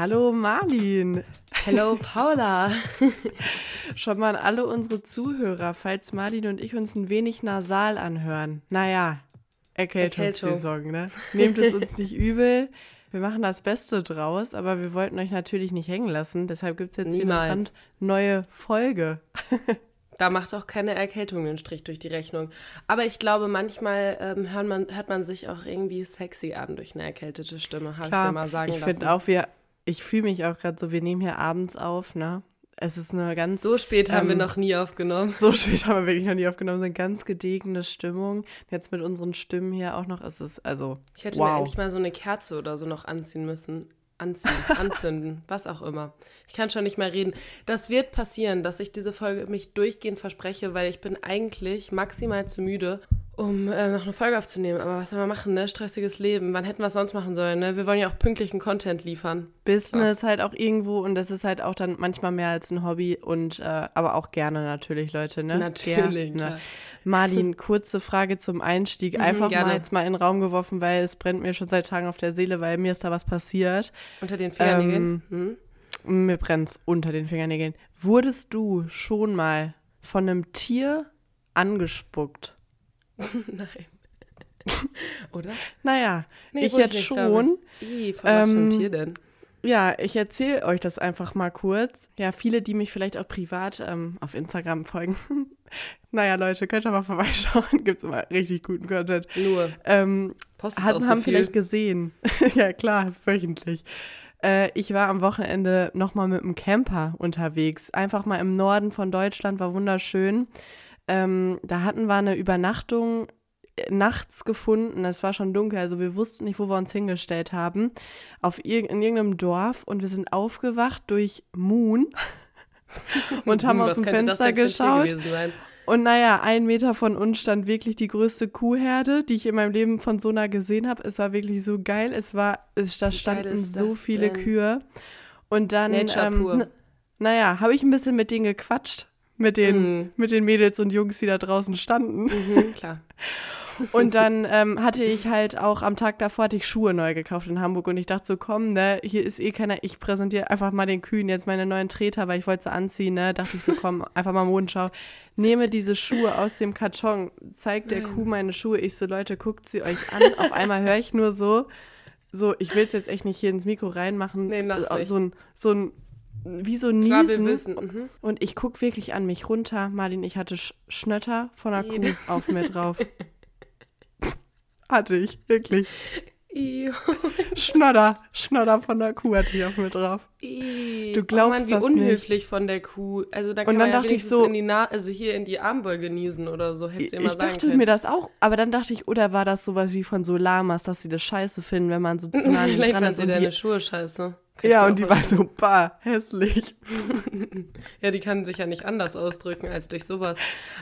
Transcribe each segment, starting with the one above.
Hallo Marlin. Hallo Paula. Schon mal an alle unsere Zuhörer, falls Marlin und ich uns ein wenig nasal anhören. Naja, Erkältungssaison, ne? Nehmt es uns nicht übel. Wir machen das Beste draus, aber wir wollten euch natürlich nicht hängen lassen. Deshalb gibt es jetzt Niemals. hier eine neue Folge. Da macht auch keine Erkältung einen Strich durch die Rechnung. Aber ich glaube, manchmal ähm, hört, man, hört man sich auch irgendwie sexy an durch eine erkältete Stimme, habe ich mir mal sagen ich finde auch, wir, ich fühle mich auch gerade so, wir nehmen hier abends auf, ne? Es ist eine ganz. So spät ähm, haben wir ähm, noch nie aufgenommen. So spät haben wir wirklich noch nie aufgenommen. So eine ganz gedegne Stimmung. Jetzt mit unseren Stimmen hier auch noch ist es, also. Ich hätte wow. mir eigentlich mal so eine Kerze oder so noch anziehen müssen. Anziehen, anzünden, was auch immer. Ich kann schon nicht mehr reden. Das wird passieren, dass ich diese Folge mich durchgehend verspreche, weil ich bin eigentlich maximal zu müde, um äh, noch eine Folge aufzunehmen. Aber was soll man machen, ne? Stressiges Leben. Wann hätten wir es sonst machen sollen, ne? Wir wollen ja auch pünktlichen Content liefern. Business ja. halt auch irgendwo und das ist halt auch dann manchmal mehr als ein Hobby und äh, aber auch gerne natürlich, Leute, ne? Natürlich. Ja, ne? Marlin, kurze Frage zum Einstieg. Mhm, Einfach mhm, mal jetzt mal in den Raum geworfen, weil es brennt mir schon seit Tagen auf der Seele, weil mir ist da was passiert. Unter den Fingernägeln? Ähm, hm? Mir brennt es unter den Fingernägeln. Wurdest du schon mal von einem Tier angespuckt? Nein. Oder? Naja, nee, ich jetzt schon. I, von was ähm, Tier denn? Ja, ich erzähle euch das einfach mal kurz. Ja, viele, die mich vielleicht auch privat ähm, auf Instagram folgen. naja, Leute, könnt ihr mal vorbeischauen. Gibt es immer richtig guten Content. Nur. Ähm, haben, so haben vielleicht gesehen. ja, klar, wöchentlich. Äh, ich war am Wochenende nochmal mit einem Camper unterwegs. Einfach mal im Norden von Deutschland, war wunderschön. Ähm, da hatten wir eine Übernachtung äh, nachts gefunden. Es war schon dunkel, also wir wussten nicht, wo wir uns hingestellt haben. Auf ir in irgendeinem Dorf und wir sind aufgewacht durch Moon und haben aus dem Fenster geschaut. Und naja, ein Meter von uns stand wirklich die größte Kuhherde, die ich in meinem Leben von so nah gesehen habe. Es war wirklich so geil. Es war, es, da standen so viele denn? Kühe. Und dann, ähm, naja, habe ich ein bisschen mit denen gequatscht mit den, mhm. mit den Mädels und Jungs, die da draußen standen. Mhm, klar. Und dann ähm, hatte ich halt auch am Tag davor hatte ich Schuhe neu gekauft in Hamburg und ich dachte so, komm, ne, hier ist eh keiner, ich präsentiere einfach mal den Kühen jetzt meine neuen Treter, weil ich wollte sie anziehen, ne, dachte ich so, komm, einfach mal Modenschau. Nehme diese Schuhe aus dem Karton, zeigt der Kuh meine Schuhe, ich so, Leute, guckt sie euch an. Auf einmal höre ich nur so, so, ich will es jetzt echt nicht hier ins Mikro reinmachen, nee, so ein, so ein wie so Niesen. Klar, wir wissen. Mhm. Und ich gucke wirklich an mich runter. Marlin, ich hatte Sch Schnötter von einer Kuh auf mir drauf. hatte ich, wirklich. Schnodder, Schnodder von der Kuh hatte ich auf mir drauf. Du glaubst oh Mann, wie unhöflich nicht. von der Kuh. Also da kann und dann man ja dachte ich so, in die Na also hier in die Armbeuge niesen oder so, hättest du immer ich sagen dachte mir das auch, aber dann dachte ich, oder war das sowas wie von so Lamas, dass sie das scheiße finden, wenn man so zu nah dran ist und deine Schuhe scheiße. Ja, und die war so, bah, hässlich. ja, die kann sich ja nicht anders ausdrücken als durch sowas.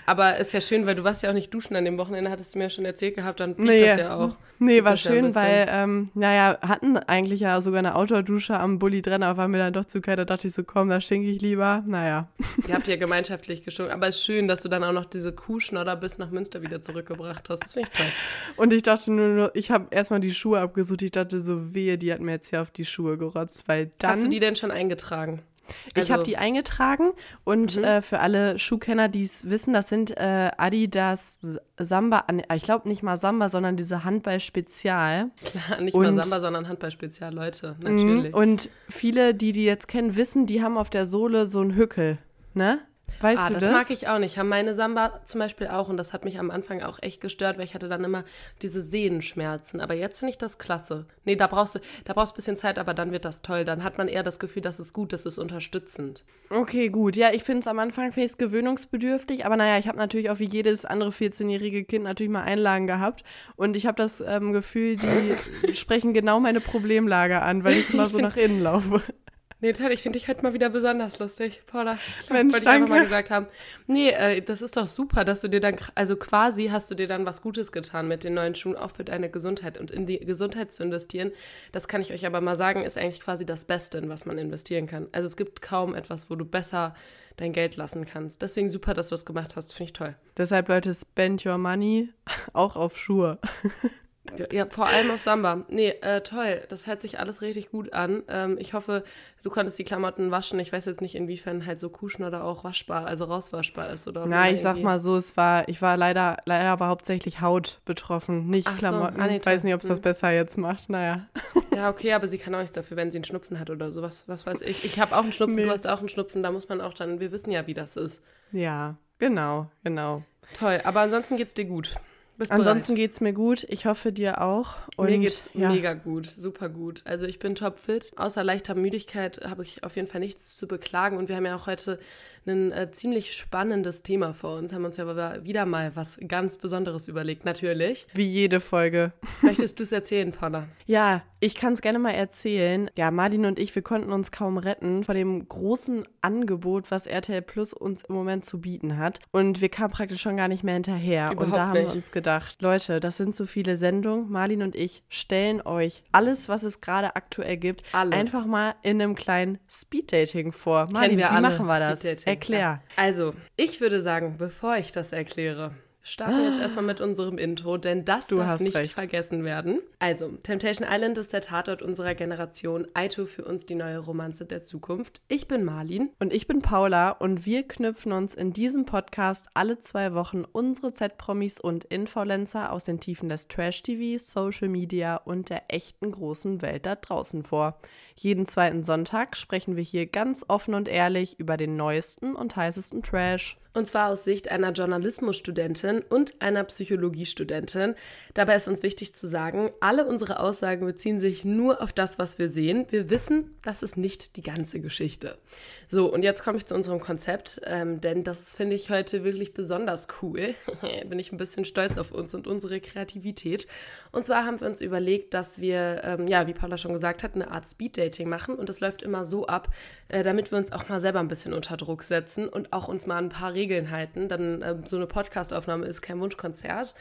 Aber ist ja schön, weil du warst ja auch nicht duschen an dem Wochenende, hattest du mir ja schon erzählt gehabt, dann blieb nee, das ja auch. Nee, war schön, weil, ähm, naja, hatten eigentlich ja sogar eine Outdoor-Dusche am Bulli drin, aber war mir dann doch zu kalt, da dachte ich so, komm, da schenke ich lieber. Naja. Ihr habt ja gemeinschaftlich geschunken, aber es ist schön, dass du dann auch noch diese Kuhschnodder bis nach Münster wieder zurückgebracht hast. Das finde ich toll. Und ich dachte nur, nur ich habe erstmal die Schuhe abgesucht, ich dachte so, wehe, die hat mir jetzt hier auf die Schuhe gerotzt, weil dann. Hast du die denn schon eingetragen? Also, ich habe die eingetragen und mhm. äh, für alle Schuhkenner, die es wissen, das sind äh, Adidas Samba, ich glaube nicht mal Samba, sondern diese Handball-Spezial. Klar, nicht und, mal Samba, sondern Handball-Spezial, Leute, mhm, natürlich. Und viele, die die jetzt kennen, wissen, die haben auf der Sohle so einen Hückel, ne? Weißt ah, du das? das mag ich auch nicht. Haben meine Samba zum Beispiel auch und das hat mich am Anfang auch echt gestört, weil ich hatte dann immer diese Sehenschmerzen. Aber jetzt finde ich das klasse. Nee, da brauchst du, da brauchst ein bisschen Zeit, aber dann wird das toll. Dann hat man eher das Gefühl, dass es gut, das ist unterstützend. Okay, gut. Ja, ich finde es am Anfang finde gewöhnungsbedürftig, aber naja, ich habe natürlich auch wie jedes andere 14-jährige Kind natürlich mal Einlagen gehabt und ich habe das ähm, Gefühl, die sprechen genau meine Problemlage an, weil ich immer so nach innen laufe. Nee, Ted, ich finde dich heute mal wieder besonders lustig, Paula. Ich Mensch, wollte ich einfach mal gesagt haben. Nee, äh, das ist doch super, dass du dir dann, also quasi hast du dir dann was Gutes getan mit den neuen Schuhen, auch für deine Gesundheit und in die Gesundheit zu investieren. Das kann ich euch aber mal sagen, ist eigentlich quasi das Beste, in was man investieren kann. Also es gibt kaum etwas, wo du besser dein Geld lassen kannst. Deswegen super, dass du das gemacht hast. Finde ich toll. Deshalb, Leute, spend your money auch auf Schuhe. Ja, vor allem auf Samba. Nee, äh, toll. Das hört sich alles richtig gut an. Ähm, ich hoffe, du konntest die Klamotten waschen. Ich weiß jetzt nicht, inwiefern halt so kuschen oder auch waschbar, also rauswaschbar ist oder. Na, ich sag mal so, es war, ich war leider, leider aber hauptsächlich Haut betroffen, nicht Ach Klamotten. So, ah, nee, weiß nicht, ob es das hm. besser jetzt macht. Naja. Ja, okay, aber sie kann auch nichts dafür, wenn sie einen Schnupfen hat oder sowas. Was weiß ich. Ich habe auch einen Schnupfen, nee. du hast auch einen Schnupfen. Da muss man auch dann, wir wissen ja, wie das ist. Ja, genau, genau. Toll, aber ansonsten geht's dir gut. Bist Ansonsten geht es mir gut. Ich hoffe dir auch. Und, mir geht's ja. mega gut, super gut. Also ich bin topfit. Außer leichter Müdigkeit habe ich auf jeden Fall nichts zu beklagen. Und wir haben ja auch heute ein äh, ziemlich spannendes Thema vor uns. Haben uns ja wieder mal was ganz Besonderes überlegt, natürlich. Wie jede Folge. Möchtest du es erzählen, Paula? Ja, ich kann es gerne mal erzählen. Ja, Martin und ich, wir konnten uns kaum retten vor dem großen Angebot, was RTL Plus uns im Moment zu bieten hat. Und wir kamen praktisch schon gar nicht mehr hinterher. Überhaupt und da haben nicht. wir uns gedacht, Leute, das sind so viele Sendungen. Martin und ich stellen euch alles, was es gerade aktuell gibt, alles. einfach mal in einem kleinen Speeddating vor. Martin, wie alle. machen wir das? Erklär. Also, ich würde sagen, bevor ich das erkläre, starten wir jetzt erstmal mit unserem Intro, denn das du darf nicht recht. vergessen werden. Also, Temptation Island ist der Tatort unserer Generation, Aito für uns die neue Romanze der Zukunft. Ich bin Marlin. Und ich bin Paula und wir knüpfen uns in diesem Podcast alle zwei Wochen unsere Z-Promis und Influencer aus den Tiefen des Trash-TV, Social Media und der echten großen Welt da draußen vor. Jeden zweiten Sonntag sprechen wir hier ganz offen und ehrlich über den neuesten und heißesten Trash. Und zwar aus Sicht einer Journalismusstudentin und einer Psychologiestudentin. Dabei ist uns wichtig zu sagen, alle unsere Aussagen beziehen sich nur auf das, was wir sehen. Wir wissen, das ist nicht die ganze Geschichte. So, und jetzt komme ich zu unserem Konzept, ähm, denn das finde ich heute wirklich besonders cool. Bin ich ein bisschen stolz auf uns und unsere Kreativität. Und zwar haben wir uns überlegt, dass wir, ähm, ja, wie Paula schon gesagt hat, eine Art Speed-Dating machen. Und das läuft immer so ab, äh, damit wir uns auch mal selber ein bisschen unter Druck setzen und auch uns mal ein paar Regeln Regeln halten, dann äh, so eine Podcastaufnahme ist kein Wunschkonzert,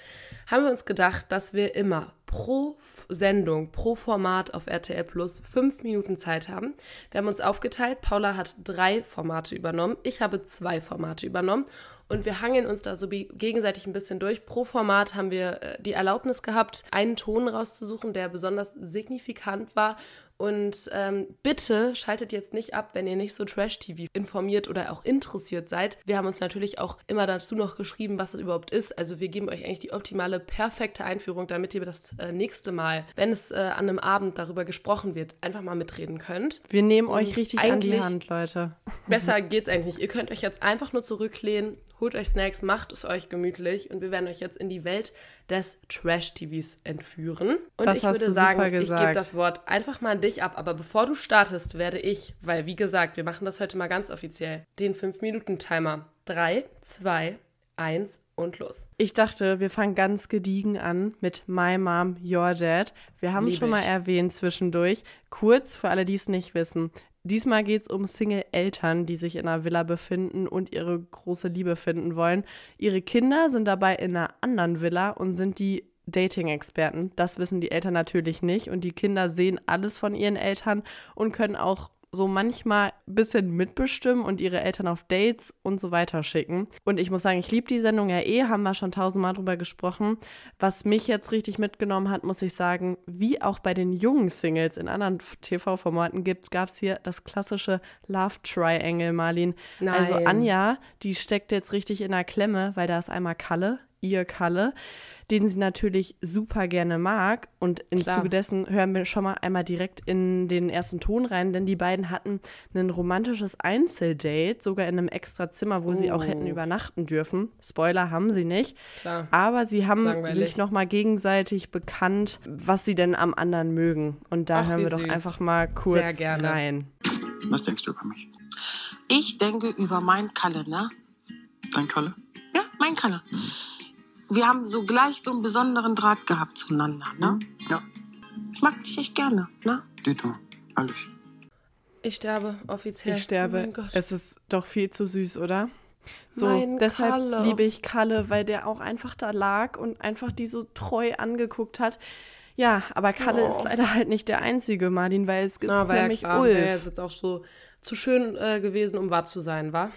haben wir uns gedacht, dass wir immer pro Sendung, pro Format auf RTL Plus fünf Minuten Zeit haben. Wir haben uns aufgeteilt. Paula hat drei Formate übernommen. Ich habe zwei Formate übernommen. Und wir hangeln uns da so gegenseitig ein bisschen durch. Pro Format haben wir äh, die Erlaubnis gehabt, einen Ton rauszusuchen, der besonders signifikant war und ähm, bitte schaltet jetzt nicht ab, wenn ihr nicht so Trash-TV informiert oder auch interessiert seid. Wir haben uns natürlich auch immer dazu noch geschrieben, was es überhaupt ist. Also wir geben euch eigentlich die optimale, perfekte Einführung, damit ihr das äh, nächste Mal, wenn es äh, an einem Abend darüber gesprochen wird, einfach mal mitreden könnt. Wir nehmen euch richtig an die Hand, Leute. Besser geht's eigentlich nicht. Ihr könnt euch jetzt einfach nur zurücklehnen, holt euch Snacks, macht es euch gemütlich und wir werden euch jetzt in die Welt des Trash-TVs entführen. Und das ich würde sagen, ich gebe das Wort einfach mal an dich ab. Aber bevor du startest, werde ich, weil wie gesagt, wir machen das heute mal ganz offiziell, den 5-Minuten-Timer. 3, 2, 1 und los. Ich dachte, wir fangen ganz gediegen an mit My Mom, Your Dad. Wir haben es schon mal erwähnt zwischendurch. Kurz für alle, die es nicht wissen. Diesmal geht es um Single-Eltern, die sich in einer Villa befinden und ihre große Liebe finden wollen. Ihre Kinder sind dabei in einer anderen Villa und sind die Dating-Experten. Das wissen die Eltern natürlich nicht. Und die Kinder sehen alles von ihren Eltern und können auch so manchmal ein bisschen mitbestimmen und ihre Eltern auf Dates und so weiter schicken. Und ich muss sagen, ich liebe die Sendung ja eh, haben wir schon tausendmal drüber gesprochen. Was mich jetzt richtig mitgenommen hat, muss ich sagen, wie auch bei den jungen Singles in anderen TV-Formaten gibt, gab es hier das klassische Love Triangle, Marlin. Also Nein. Also Anja, die steckt jetzt richtig in der Klemme, weil da ist einmal Kalle, ihr Kalle den sie natürlich super gerne mag. Und im Klar. Zuge dessen hören wir schon mal einmal direkt in den ersten Ton rein, denn die beiden hatten ein romantisches Einzeldate, sogar in einem extra Zimmer, wo oh. sie auch hätten oh. übernachten dürfen. Spoiler haben sie nicht. Klar. Aber sie haben Langweilig. sich noch mal gegenseitig bekannt, was sie denn am anderen mögen. Und da Ach, hören wir süß. doch einfach mal kurz rein. Was denkst du über mich? Ich denke über meinen Kalle, ne? Dein Kalle? Ja, mein Kalle. Mhm wir haben so gleich so einen besonderen Draht gehabt zueinander, ne? Mhm. Ja. Ich mag dich echt gerne, ne? Dito, alles. Ich sterbe offiziell. Ich sterbe. Oh es ist doch viel zu süß, oder? So, mein deshalb Kalle. liebe ich Kalle, weil der auch einfach da lag und einfach die so treu angeguckt hat. Ja, aber Kalle oh. ist leider halt nicht der einzige, Martin, weil es gibt Na, nämlich ja Ulf. Der ist jetzt auch so zu schön äh, gewesen, um wahr zu sein, war?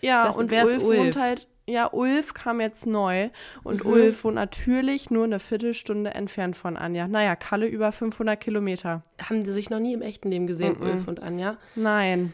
Ja, das, und Ulf, Ulf wohnt halt ja, Ulf kam jetzt neu und mhm. Ulf wohnt natürlich nur eine Viertelstunde entfernt von Anja. Naja, Kalle über 500 Kilometer. Haben die sich noch nie im echten Leben gesehen, mhm. Ulf und Anja? Nein.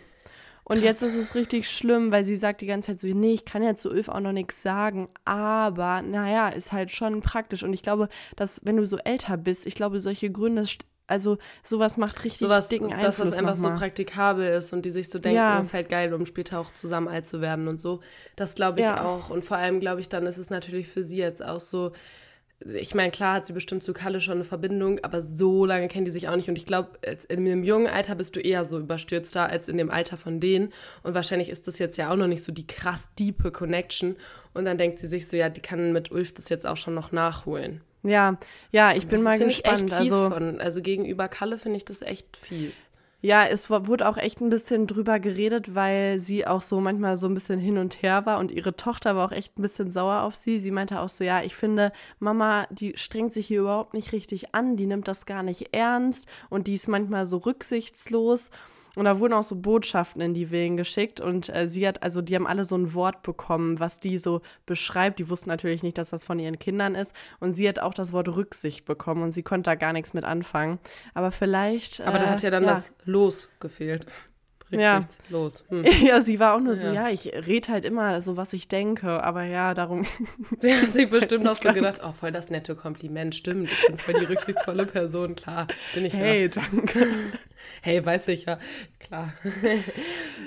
Und Krass. jetzt ist es richtig schlimm, weil sie sagt die ganze Zeit so, nee, ich kann ja zu Ulf auch noch nichts sagen, aber naja, ist halt schon praktisch. Und ich glaube, dass wenn du so älter bist, ich glaube, solche Gründe, also sowas macht richtig sowas, dicken Einfluss. Dass das einfach so praktikabel ist und die sich so denken, ja. ist halt geil, um später auch zusammen alt zu werden und so. Das glaube ich ja. auch. Und vor allem glaube ich, dann ist es natürlich für sie jetzt auch so, ich meine, klar hat sie bestimmt zu Kalle schon eine Verbindung, aber so lange kennen die sich auch nicht. Und ich glaube, in einem jungen Alter bist du eher so überstürzter als in dem Alter von denen. Und wahrscheinlich ist das jetzt ja auch noch nicht so die krass diepe Connection. Und dann denkt sie sich so, ja, die kann mit Ulf das jetzt auch schon noch nachholen. Ja, ja, ich bin das mal gespannt. Ich also, von, also gegenüber Kalle finde ich das echt fies. Ja, es wurde auch echt ein bisschen drüber geredet, weil sie auch so manchmal so ein bisschen hin und her war und ihre Tochter war auch echt ein bisschen sauer auf sie. Sie meinte auch so, ja, ich finde, Mama, die strengt sich hier überhaupt nicht richtig an, die nimmt das gar nicht ernst und die ist manchmal so rücksichtslos. Und da wurden auch so Botschaften in die Willen geschickt und äh, sie hat, also die haben alle so ein Wort bekommen, was die so beschreibt. Die wussten natürlich nicht, dass das von ihren Kindern ist. Und sie hat auch das Wort Rücksicht bekommen und sie konnte da gar nichts mit anfangen. Aber vielleicht. Aber da hat ja dann ja. das Los gefehlt. Ja. Los. Hm. ja, sie war auch nur so, ja, ich rede halt immer so, was ich denke, aber ja, darum. Sie hat sich bestimmt auch so gedacht, oh, voll das nette Kompliment, stimmt, ich bin voll die rücksichtsvolle Person, klar, bin ich Hey, ja. danke. Hey, weiß ich ja, klar.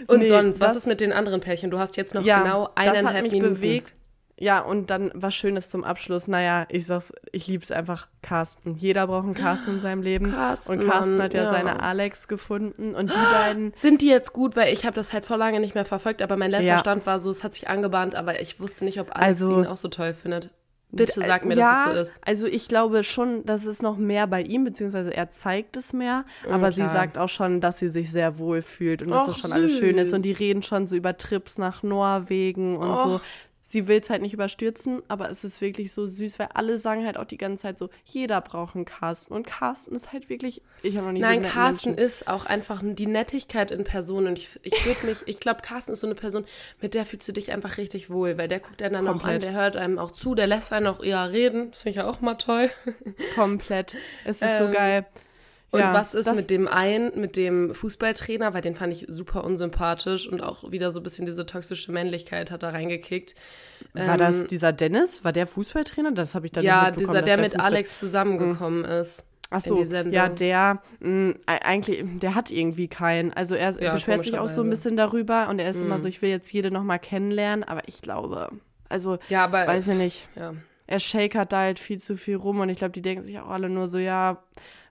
Und nee, sonst, was ist mit den anderen Pärchen? Du hast jetzt noch ja, genau eineinhalb das hat mich Minuten. bewegt. Ja, und dann was Schönes zum Abschluss. Naja, ich sag's, ich lieb's einfach Carsten. Jeder braucht einen Carsten in seinem Leben. Carsten, und Carsten hat ja, ja, seine Alex gefunden. Und die beiden. Sind die jetzt gut? Weil ich habe das halt vor lange nicht mehr verfolgt, aber mein letzter ja. Stand war so, es hat sich angebahnt, aber ich wusste nicht, ob Alex also, ihn auch so toll findet. Bitte sag mir, ja, dass es so ist. Also ich glaube schon, dass es noch mehr bei ihm, beziehungsweise er zeigt es mehr. Mhm, aber klar. sie sagt auch schon, dass sie sich sehr wohl fühlt und dass das schon süß. alles schön ist. Und die reden schon so über Trips nach Norwegen und Och. so sie will es halt nicht überstürzen, aber es ist wirklich so süß, weil alle sagen halt auch die ganze Zeit so, jeder braucht einen Carsten. Und Carsten ist halt wirklich, ich habe noch nie Nein, so Carsten Menschen. ist auch einfach die Nettigkeit in Person. Und ich, ich würde mich, ich glaube, Carsten ist so eine Person, mit der fühlst du dich einfach richtig wohl, weil der guckt einen dann auch an, der hört einem auch zu, der lässt einen auch eher reden. Das finde ich ja auch mal toll. Komplett. Es ist ähm, so geil. Und ja, was ist mit dem einen, mit dem Fußballtrainer, weil den fand ich super unsympathisch und auch wieder so ein bisschen diese toxische Männlichkeit hat da reingekickt. War ähm, das dieser Dennis? War der Fußballtrainer? Das habe ich dann Ja, dieser, der, der mit Fußball Alex zusammengekommen mhm. ist. Ach so, ja, der mh, eigentlich, der hat irgendwie keinen. Also er ja, beschwert sich auch so ein bisschen darüber und er ist mhm. immer so, ich will jetzt jede nochmal kennenlernen, aber ich glaube, also, ja, aber, weiß ich nicht. Ja. Er shakert da halt viel zu viel rum und ich glaube, die denken sich auch alle nur so, ja,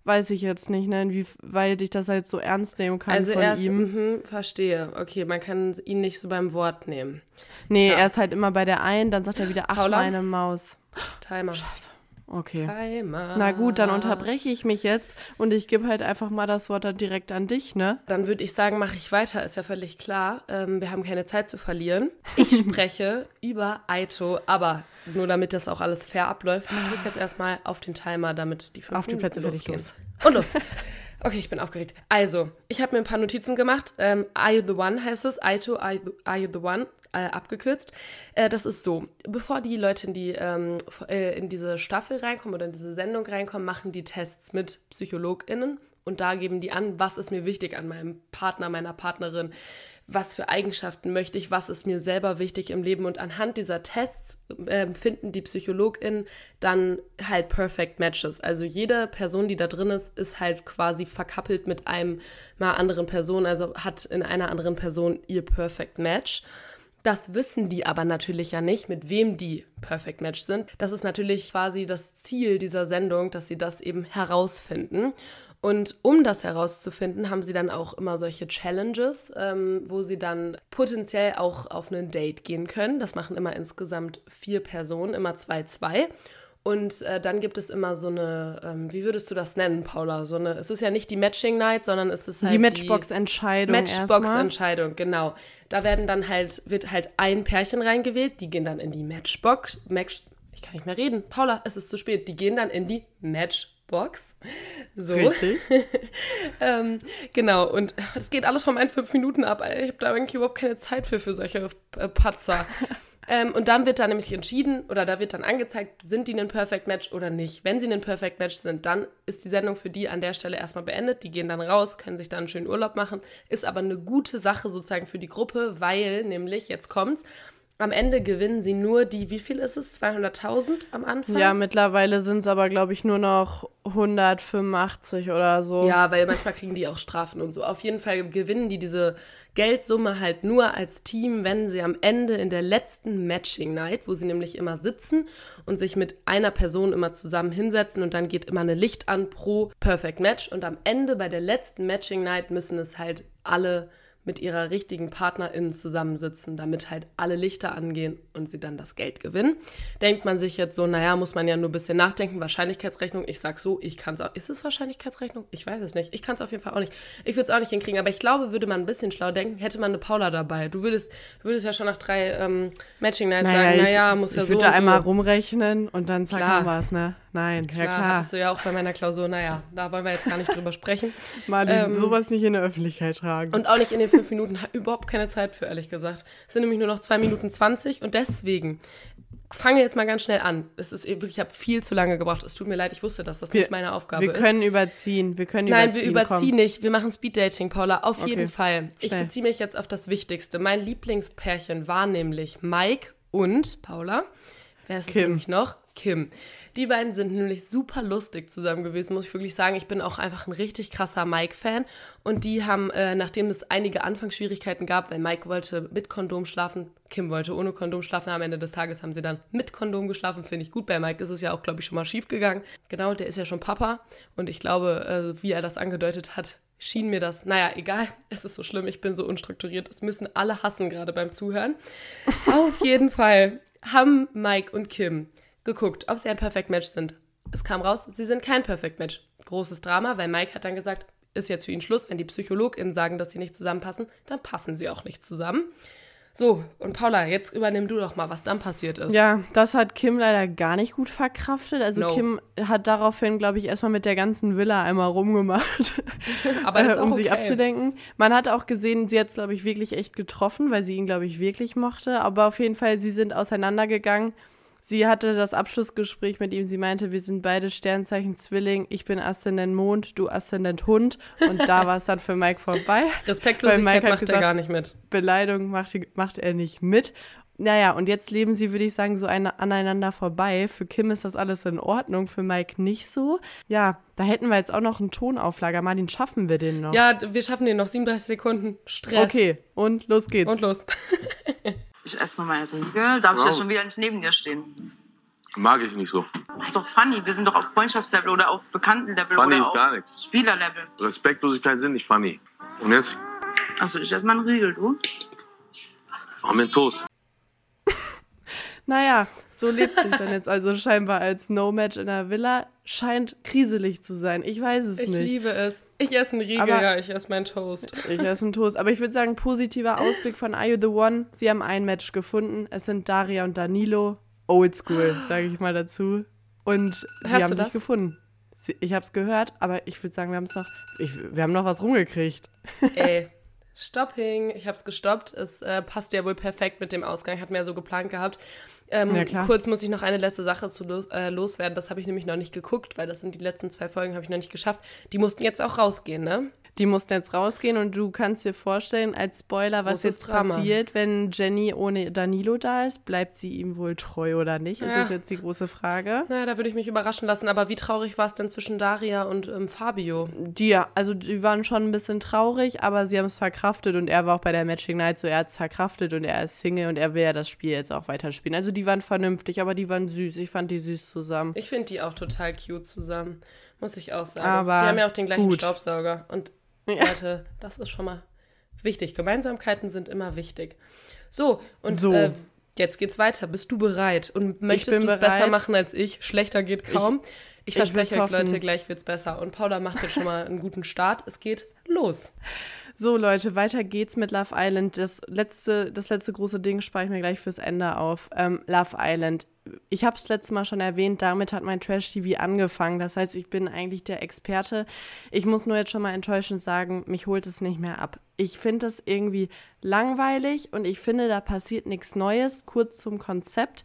weiß ich jetzt nicht, ne, inwieweit ich das halt so ernst nehmen kann also von erst, ihm. Mh, verstehe. Okay, man kann ihn nicht so beim Wort nehmen. Nee, ja. er ist halt immer bei der einen, dann sagt er wieder, ach, Paula? meine Maus. Timer. Scheiße. Okay. Timer. Na gut, dann unterbreche ich mich jetzt und ich gebe halt einfach mal das Wort dann direkt an dich, ne? Dann würde ich sagen, mache ich weiter, ist ja völlig klar. Ähm, wir haben keine Zeit zu verlieren. Ich spreche über Aito, aber nur damit das auch alles fair abläuft, ich drücke jetzt erstmal auf den Timer, damit die fünf Auf die Plätze fertig los. Und los. Okay, ich bin aufgeregt. Also, ich habe mir ein paar Notizen gemacht. Ähm, Are You the One heißt es. Aito, Are are you the One? Äh, abgekürzt. Äh, das ist so, bevor die Leute in, die, ähm, äh, in diese Staffel reinkommen oder in diese Sendung reinkommen, machen die Tests mit PsychologInnen und da geben die an, was ist mir wichtig an meinem Partner, meiner Partnerin, was für Eigenschaften möchte ich, was ist mir selber wichtig im Leben. Und anhand dieser Tests äh, finden die PsychologInnen dann halt Perfect Matches. Also jede Person, die da drin ist, ist halt quasi verkappelt mit einem mal anderen Person, also hat in einer anderen Person ihr Perfect Match. Das wissen die aber natürlich ja nicht, mit wem die Perfect Match sind. Das ist natürlich quasi das Ziel dieser Sendung, dass sie das eben herausfinden. Und um das herauszufinden, haben sie dann auch immer solche Challenges, ähm, wo sie dann potenziell auch auf ein Date gehen können. Das machen immer insgesamt vier Personen, immer zwei, zwei. Und äh, dann gibt es immer so eine, ähm, wie würdest du das nennen, Paula? So eine, es ist ja nicht die Matching Night, sondern es ist halt die Matchbox-Entscheidung. Matchbox-Entscheidung, genau. Da werden dann halt, wird halt ein Pärchen reingewählt, die gehen dann in die Matchbox. Match, ich kann nicht mehr reden. Paula, es ist zu spät. Die gehen dann in die Matchbox. Box. So. Richtig. ähm, genau, und es geht alles von meinen fünf Minuten ab. Ich habe da eigentlich überhaupt keine Zeit für, für solche äh, Patzer. Ähm, und dann wird da nämlich entschieden oder da wird dann angezeigt, sind die ein Perfect Match oder nicht. Wenn sie ein Perfect Match sind, dann ist die Sendung für die an der Stelle erstmal beendet. Die gehen dann raus, können sich dann einen schönen Urlaub machen. Ist aber eine gute Sache sozusagen für die Gruppe, weil nämlich, jetzt kommt's, am Ende gewinnen sie nur die, wie viel ist es? 200.000 am Anfang? Ja, mittlerweile sind es aber, glaube ich, nur noch 185 oder so. Ja, weil manchmal kriegen die auch Strafen und so. Auf jeden Fall gewinnen die diese Geldsumme halt nur als Team, wenn sie am Ende in der letzten Matching Night, wo sie nämlich immer sitzen und sich mit einer Person immer zusammen hinsetzen und dann geht immer eine Licht an pro Perfect Match und am Ende bei der letzten Matching Night müssen es halt alle mit ihrer richtigen Partnerin zusammensitzen, damit halt alle Lichter angehen und sie dann das Geld gewinnen. Denkt man sich jetzt so, naja, muss man ja nur ein bisschen nachdenken, Wahrscheinlichkeitsrechnung. Ich sag so, ich kann es auch. Ist es Wahrscheinlichkeitsrechnung? Ich weiß es nicht. Ich kann es auf jeden Fall auch nicht. Ich würde es auch nicht hinkriegen, aber ich glaube, würde man ein bisschen schlau denken, hätte man eine Paula dabei. Du würdest, würdest ja schon nach drei ähm, Matching Nights naja, sagen, naja, muss ja ich so. Ich würde einmal rumrechnen und dann sagen wir was, ne? Nein, klar, ja klar. hattest du ja auch bei meiner Klausur, naja, da wollen wir jetzt gar nicht drüber sprechen. Martin, ähm, sowas nicht in der Öffentlichkeit tragen. Und auch nicht in den fünf Minuten, überhaupt keine Zeit für, ehrlich gesagt. Es sind nämlich nur noch zwei Minuten zwanzig und deswegen fange jetzt mal ganz schnell an. Es ist wirklich, ich habe viel zu lange gebraucht. Es tut mir leid, ich wusste, dass das wir, nicht meine Aufgabe ist. Wir können überziehen. Wir können Nein, überziehen. wir überziehen komm. nicht. Wir machen Speeddating, Paula. Auf okay. jeden Fall. Ich Schnell. beziehe mich jetzt auf das Wichtigste. Mein Lieblingspärchen war nämlich Mike und Paula. Wer ist es nämlich noch? Kim. Die beiden sind nämlich super lustig zusammen gewesen, muss ich wirklich sagen. Ich bin auch einfach ein richtig krasser Mike-Fan. Und die haben, äh, nachdem es einige Anfangsschwierigkeiten gab, weil Mike wollte mit Kondom schlafen, Kim wollte ohne Kondom schlafen, am Ende des Tages haben sie dann mit Kondom geschlafen, finde ich gut. Bei Mike ist es ja auch, glaube ich, schon mal schief gegangen. Genau, der ist ja schon Papa. Und ich glaube, äh, wie er das angedeutet hat, schien mir das, naja, egal, es ist so schlimm, ich bin so unstrukturiert, es müssen alle hassen gerade beim Zuhören. Auf jeden Fall haben Mike und Kim geguckt, ob sie ein Perfect Match sind. Es kam raus, sie sind kein Perfect Match. Großes Drama, weil Mike hat dann gesagt, ist jetzt für ihn Schluss. Wenn die PsychologInnen sagen, dass sie nicht zusammenpassen, dann passen sie auch nicht zusammen. So, und Paula, jetzt übernimm du doch mal, was dann passiert ist. Ja, das hat Kim leider gar nicht gut verkraftet. Also no. Kim hat daraufhin, glaube ich, erstmal mit der ganzen Villa einmal rumgemacht, Aber äh, um okay. sich abzudenken. Man hat auch gesehen, sie hat es, glaube ich, wirklich echt getroffen, weil sie ihn, glaube ich, wirklich mochte. Aber auf jeden Fall, sie sind auseinandergegangen. Sie hatte das Abschlussgespräch mit ihm. Sie meinte, wir sind beide Sternzeichen Zwilling. Ich bin Aszendent Mond, du Aszendent Hund. Und da war es dann für Mike vorbei. Respektlosigkeit Mike macht gesagt, er gar nicht mit. Beleidigung macht, macht er nicht mit. Naja, und jetzt leben sie, würde ich sagen, so eine, aneinander vorbei. Für Kim ist das alles in Ordnung, für Mike nicht so. Ja, da hätten wir jetzt auch noch einen Tonauflager. Martin, schaffen wir den noch? Ja, wir schaffen den noch. 37 Sekunden. Stress. Okay, und los geht's. Und los. Ich esse mal meine Riegel. Darf ich ja schon wieder nicht neben dir stehen? Mag ich nicht so. Das ist doch funny. Wir sind doch auf Freundschaftslevel oder auf Bekanntenlevel. Funny oder ist gar nichts. Spielerlevel. Respektlosigkeit sind nicht funny. Und jetzt? Achso, ich esse mal einen Riegel, du? Mach mir einen Toast. naja, so lebt sich dann jetzt also scheinbar als No-Match in der Villa. Scheint kriselig zu sein. Ich weiß es ich nicht. Ich liebe es. Ich esse einen Riegel, Aber ja, ich esse meinen Toast. Ich esse einen Toast. Aber ich würde sagen, positiver Ausblick von Are You The One. Sie haben ein Match gefunden. Es sind Daria und Danilo. Oldschool, sage ich mal dazu. Und sie haben sich gefunden. Ich habe es gehört, aber ich würde sagen, wir haben es noch, ich, wir haben noch was rumgekriegt. Ey, Stopping. Ich habe es gestoppt. Es äh, passt ja wohl perfekt mit dem Ausgang. Hat mir ja so geplant gehabt. Ähm, ja, kurz muss ich noch eine letzte Sache zu los, äh, loswerden. Das habe ich nämlich noch nicht geguckt, weil das sind die letzten zwei Folgen, habe ich noch nicht geschafft. Die mussten jetzt auch rausgehen, ne? Die mussten jetzt rausgehen und du kannst dir vorstellen, als Spoiler, was Großes jetzt Drama. passiert, wenn Jenny ohne Danilo da ist. Bleibt sie ihm wohl treu oder nicht? Ja. Das ist jetzt die große Frage. Naja, da würde ich mich überraschen lassen. Aber wie traurig war es denn zwischen Daria und ähm, Fabio? Die, ja, also die waren schon ein bisschen traurig, aber sie haben es verkraftet und er war auch bei der Matching Night so, er hat es verkraftet und er ist Single und er will ja das Spiel jetzt auch weiterspielen. Also die waren vernünftig, aber die waren süß. Ich fand die süß zusammen. Ich finde die auch total cute zusammen. Muss ich auch sagen. Aber die haben ja auch den gleichen gut. Staubsauger. Und ja. Leute, das ist schon mal wichtig. Gemeinsamkeiten sind immer wichtig. So, und so. Äh, jetzt geht's weiter. Bist du bereit? Und möchtest du es besser machen als ich? Schlechter geht kaum. Ich, ich verspreche euch, Leute, gleich wird's besser. Und Paula macht jetzt schon mal einen guten Start. Es geht los. So, Leute, weiter geht's mit Love Island. Das letzte, das letzte große Ding spare ich mir gleich fürs Ende auf. Ähm, Love Island. Ich habe es letztes Mal schon erwähnt, damit hat mein Trash-TV angefangen. Das heißt, ich bin eigentlich der Experte. Ich muss nur jetzt schon mal enttäuschend sagen, mich holt es nicht mehr ab. Ich finde das irgendwie langweilig und ich finde, da passiert nichts Neues. Kurz zum Konzept.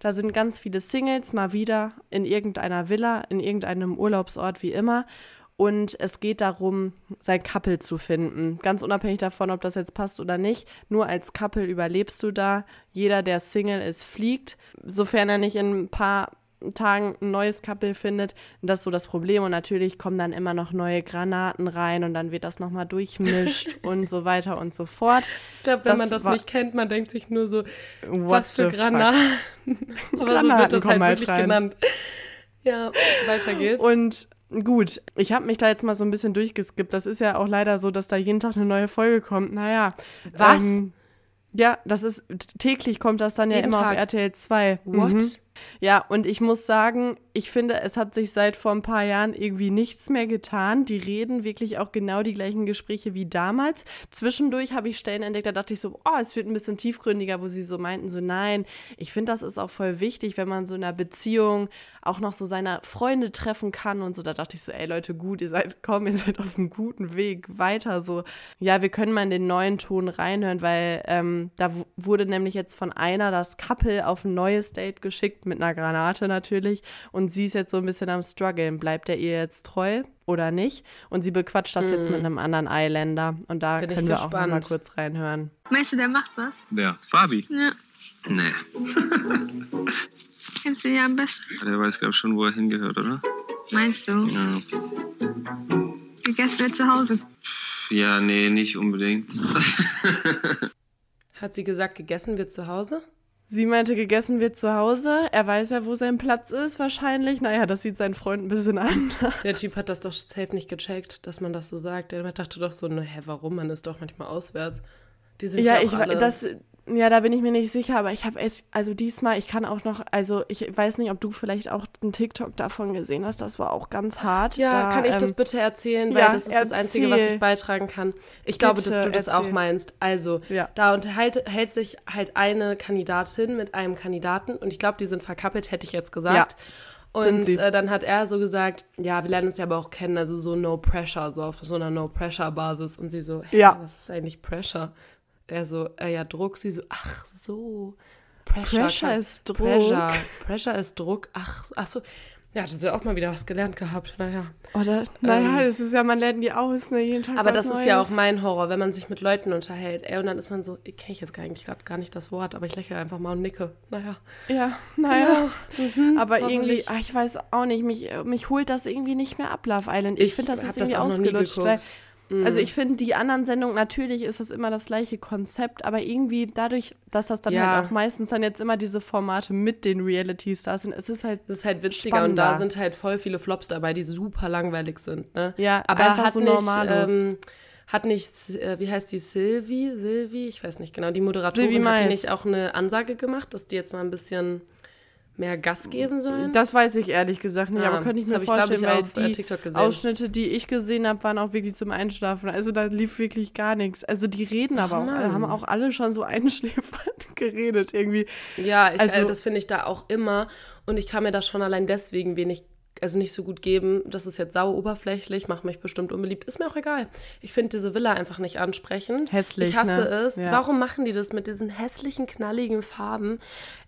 Da sind ganz viele Singles mal wieder in irgendeiner Villa, in irgendeinem Urlaubsort wie immer und es geht darum, sein Couple zu finden. Ganz unabhängig davon, ob das jetzt passt oder nicht. Nur als Couple überlebst du da. Jeder, der Single ist, fliegt. Sofern er nicht in ein paar Tagen ein neues Couple findet. Das ist so das Problem. Und natürlich kommen dann immer noch neue Granaten rein und dann wird das nochmal durchmischt und so weiter und so fort. Ich glaube, wenn das man das nicht kennt, man denkt sich nur so, was für Granaten. Aber Granaten so wird das halt wirklich rein. genannt. Ja, weiter geht's. Und Gut, ich habe mich da jetzt mal so ein bisschen durchgeskippt. Das ist ja auch leider so, dass da jeden Tag eine neue Folge kommt. Naja. Was? Ähm, ja, das ist täglich kommt das dann ja immer Tag. auf RTL 2. What? Mhm. Ja, und ich muss sagen, ich finde, es hat sich seit vor ein paar Jahren irgendwie nichts mehr getan. Die reden wirklich auch genau die gleichen Gespräche wie damals. Zwischendurch habe ich Stellen entdeckt, da dachte ich so, oh, es wird ein bisschen tiefgründiger, wo sie so meinten, so nein, ich finde, das ist auch voll wichtig, wenn man so in einer Beziehung auch noch so seine Freunde treffen kann und so. Da dachte ich so, ey Leute, gut, ihr seid, komm, ihr seid auf einem guten Weg weiter. So, ja, wir können mal in den neuen Ton reinhören, weil ähm, da wurde nämlich jetzt von einer das Couple auf ein neues Date geschickt mit einer Granate natürlich. Und sie ist jetzt so ein bisschen am struggeln. Bleibt er ihr jetzt treu oder nicht? Und sie bequatscht das mm. jetzt mit mhm. einem anderen Eiländer. Und da Bin können wir gespannt. auch mal kurz reinhören. Meinst du, der macht was? Wer? Fabi? Ja. Nee. Kennst du ihn ja am besten? Der weiß, glaube ich, schon, wo er hingehört, oder? Meinst du? Ja. Gegessen wird zu Hause. Ja, nee, nicht unbedingt. Hat sie gesagt, gegessen wird zu Hause? Sie meinte, gegessen wird zu Hause. Er weiß ja, wo sein Platz ist, wahrscheinlich. Naja, das sieht sein Freund ein bisschen an. Der Typ hat das doch safe nicht gecheckt, dass man das so sagt. Der dachte doch so, hä, warum? Man ist doch manchmal auswärts. Die sind ja, ja auch ich, alle. Das, ja, da bin ich mir nicht sicher, aber ich habe es, also diesmal, ich kann auch noch, also ich weiß nicht, ob du vielleicht auch einen TikTok davon gesehen hast, das war auch ganz hart. Ja, da, kann ich ähm, das bitte erzählen, weil ja, das ist erzähl. das Einzige, was ich beitragen kann. Ich bitte, glaube, dass du das erzähl. auch meinst. Also, ja. da unterhält hält sich halt eine Kandidatin mit einem Kandidaten und ich glaube, die sind verkappelt, hätte ich jetzt gesagt. Ja. Und äh, dann hat er so gesagt, ja, wir lernen uns ja aber auch kennen, also so No Pressure, so auf so einer No Pressure Basis. Und sie so, hey, ja. was ist eigentlich Pressure? Er so, äh, ja, Druck. Sie so, ach so. Pressure, Pressure ist Druck. Pressure, Pressure ist Druck. Ach, ach so. Ja, das ist ja auch mal wieder was gelernt gehabt. Naja. Oder? Naja, ähm, das ist ja, man lernt die aus, ne? Jeden Tag. Aber das Neues. ist ja auch mein Horror, wenn man sich mit Leuten unterhält. Ey, und dann ist man so, ich kenne ich jetzt eigentlich gerade gar nicht das Wort, aber ich lächle einfach mal und nicke. Naja. Ja, naja. Genau. Mhm, aber irgendwie, ach, ich weiß auch nicht, mich, mich holt das irgendwie nicht mehr ab, Love Island. Ich, ich finde, das ist irgendwie das ausgelutscht. Weil, also mhm. ich finde, die anderen Sendungen, natürlich ist das immer das gleiche Konzept, aber irgendwie dadurch, dass das dann ja. halt auch meistens dann jetzt immer diese Formate mit den Reality-Stars sind, es ist halt Es ist halt witziger spannender. und da sind halt voll viele Flops dabei, die super langweilig sind, ne? Ja, aber einfach hat so nicht, Ähm, hat nicht, äh, wie heißt die, Sylvie? Sylvie? Ich weiß nicht genau. Die Moderatorin hat die nicht auch eine Ansage gemacht, dass die jetzt mal ein bisschen mehr Gas geben sollen? Das weiß ich ehrlich gesagt nicht, ah, aber könnte ich mir vorstellen, ich, weil ich, äh, die Ausschnitte, die ich gesehen habe, waren auch wirklich zum Einschlafen. Also da lief wirklich gar nichts. Also die reden Ach, aber auch, Mann. haben auch alle schon so einschläfernd geredet irgendwie. Ja, ich, also, äh, das finde ich da auch immer und ich kann mir das schon allein deswegen wenig also nicht so gut geben. Das ist jetzt sauer oberflächlich, macht mich bestimmt unbeliebt. Ist mir auch egal. Ich finde diese Villa einfach nicht ansprechend. Hässlich. Ich hasse ne? es. Ja. Warum machen die das mit diesen hässlichen, knalligen Farben?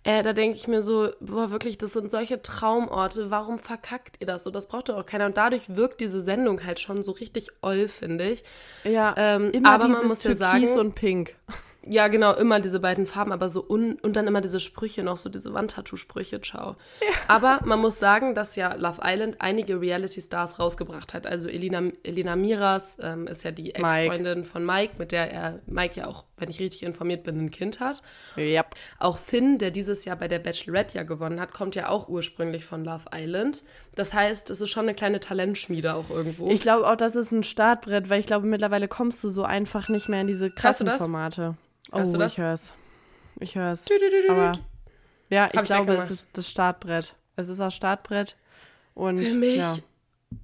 Äh, da denke ich mir so, boah, wirklich, das sind solche Traumorte. Warum verkackt ihr das so? Das braucht doch auch keiner. Und dadurch wirkt diese Sendung halt schon so richtig oll, finde ich. Ja, ähm, aber man muss ja sagen, und Pink. Ja, genau, immer diese beiden Farben, aber so un und dann immer diese Sprüche noch, so diese Wandtattoo-Sprüche, ciao. Ja. Aber man muss sagen, dass ja Love Island einige Reality-Stars rausgebracht hat. Also Elina, Elina Miras ähm, ist ja die Ex-Freundin von Mike, mit der er, Mike ja auch, wenn ich richtig informiert bin, ein Kind hat. Ja. Auch Finn, der dieses Jahr bei der Bachelorette ja gewonnen hat, kommt ja auch ursprünglich von Love Island. Das heißt, es ist schon eine kleine Talentschmiede auch irgendwo. Ich glaube auch, das ist ein Startbrett, weil ich glaube, mittlerweile kommst du so einfach nicht mehr in diese krassen Formate. Hörst oh, du das? ich hör's. Ich hör's. Aber ja, ich Hab glaube, es ist das Startbrett. Es ist das Startbrett. Und Für mich ja.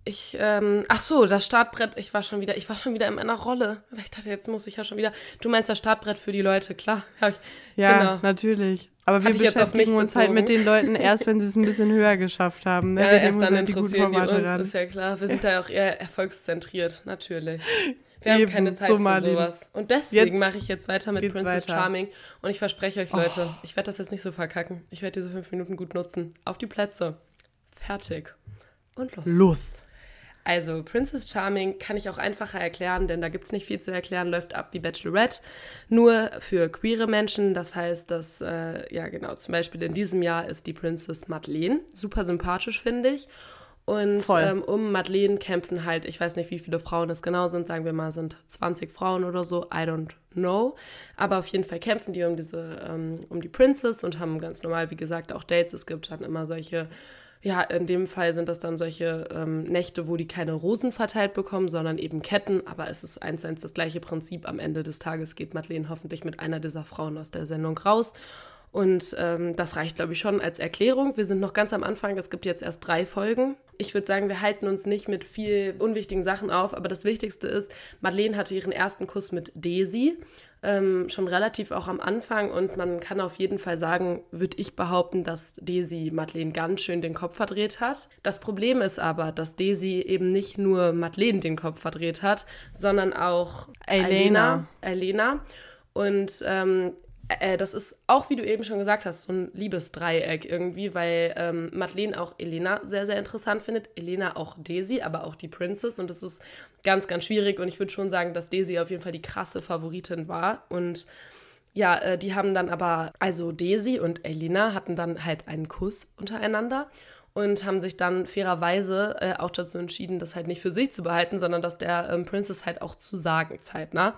Ich, ähm, ach so, das Startbrett, ich war schon wieder, ich war schon wieder in meiner Rolle. Ich dachte, jetzt muss ich ja schon wieder. Du meinst das Startbrett für die Leute, klar. Ja, ich, ja genau. natürlich. Aber wir beschäftigen uns halt mit den Leuten erst, wenn sie es ein bisschen höher geschafft haben. Ne? Ja, erst dann interessieren die, die uns, ran. ist ja klar. Wir sind da auch eher erfolgszentriert, natürlich. Wir haben keine Zeit so für sowas. Und deswegen mache ich jetzt weiter mit Princess weiter. Charming. Und ich verspreche euch, Leute, oh. ich werde das jetzt nicht so verkacken. Ich werde diese fünf Minuten gut nutzen. Auf die Plätze. Fertig. Und los. Los. Also, Princess Charming kann ich auch einfacher erklären, denn da gibt es nicht viel zu erklären, läuft ab wie Bachelorette. Nur für queere Menschen. Das heißt, dass, äh, ja, genau, zum Beispiel in diesem Jahr ist die Princess Madeleine. Super sympathisch, finde ich. Und ähm, um Madeleine kämpfen halt, ich weiß nicht, wie viele Frauen es genau sind, sagen wir mal, sind 20 Frauen oder so, I don't know. Aber auf jeden Fall kämpfen die um diese, ähm, um die Princess und haben ganz normal, wie gesagt, auch Dates. Es gibt dann immer solche ja, in dem Fall sind das dann solche ähm, Nächte, wo die keine Rosen verteilt bekommen, sondern eben Ketten. Aber es ist eins zu eins das gleiche Prinzip. Am Ende des Tages geht Madeleine hoffentlich mit einer dieser Frauen aus der Sendung raus. Und ähm, das reicht, glaube ich, schon als Erklärung. Wir sind noch ganz am Anfang. Es gibt jetzt erst drei Folgen. Ich würde sagen, wir halten uns nicht mit viel unwichtigen Sachen auf. Aber das Wichtigste ist, Madeleine hatte ihren ersten Kuss mit Daisy ähm, schon relativ auch am Anfang und man kann auf jeden Fall sagen, würde ich behaupten, dass Daisy Madeleine ganz schön den Kopf verdreht hat. Das Problem ist aber, dass Daisy eben nicht nur Madeleine den Kopf verdreht hat, sondern auch Elena. Elena. Und ähm, äh, das ist auch, wie du eben schon gesagt hast, so ein Liebesdreieck irgendwie, weil ähm, Madeleine auch Elena sehr, sehr interessant findet. Elena auch Daisy, aber auch die Princess. Und das ist ganz, ganz schwierig. Und ich würde schon sagen, dass Daisy auf jeden Fall die krasse Favoritin war. Und ja, äh, die haben dann aber, also Daisy und Elena hatten dann halt einen Kuss untereinander und haben sich dann fairerweise äh, auch dazu entschieden, das halt nicht für sich zu behalten, sondern das der ähm, Princess halt auch zu sagen, zeitnah.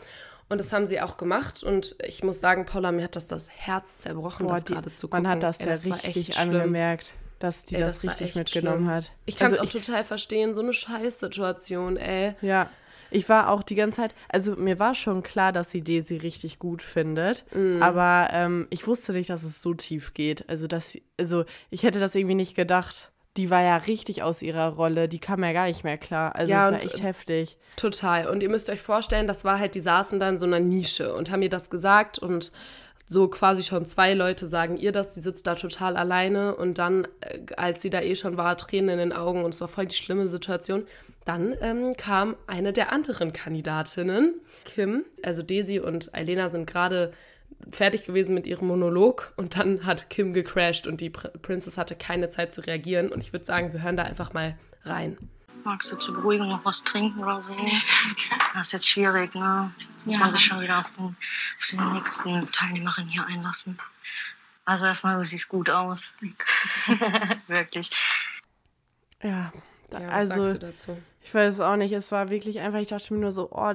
Und das haben sie auch gemacht. Und ich muss sagen, Paula, mir hat das das Herz zerbrochen, Boah, das gerade zu gucken. Man hat das Ey, da das richtig angemerkt, dass die ey, das, das richtig mitgenommen schlimm. hat. Ich kann es also auch total verstehen, so eine Scheißsituation, ey. Ja. Ich war auch die ganze Zeit, also mir war schon klar, dass sie Daisy richtig gut findet, mm. aber ähm, ich wusste nicht, dass es so tief geht. Also, dass, also ich hätte das irgendwie nicht gedacht die war ja richtig aus ihrer Rolle, die kam ja gar nicht mehr klar. Also ja, das war echt äh, heftig. Total. Und ihr müsst euch vorstellen, das war halt, die saßen da in so einer Nische und haben ihr das gesagt und so quasi schon zwei Leute sagen ihr das, sie sitzt da total alleine und dann, äh, als sie da eh schon war, Tränen in den Augen und es war voll die schlimme Situation, dann ähm, kam eine der anderen Kandidatinnen, Kim, also Daisy und Elena sind gerade fertig gewesen mit ihrem Monolog und dann hat Kim gecrashed und die Pr Princess hatte keine Zeit zu reagieren. Und ich würde sagen, wir hören da einfach mal rein. Magst du zur Beruhigung noch was trinken oder so? Das ist jetzt schwierig, ne? Jetzt muss ja. man sich schon wieder auf den, auf den nächsten Teilnehmerin hier einlassen. Also erstmal, du siehst gut aus. Wirklich. Ja, da, ja was also, sagst du dazu? Ich weiß auch nicht, es war wirklich einfach, ich dachte mir nur so, oh,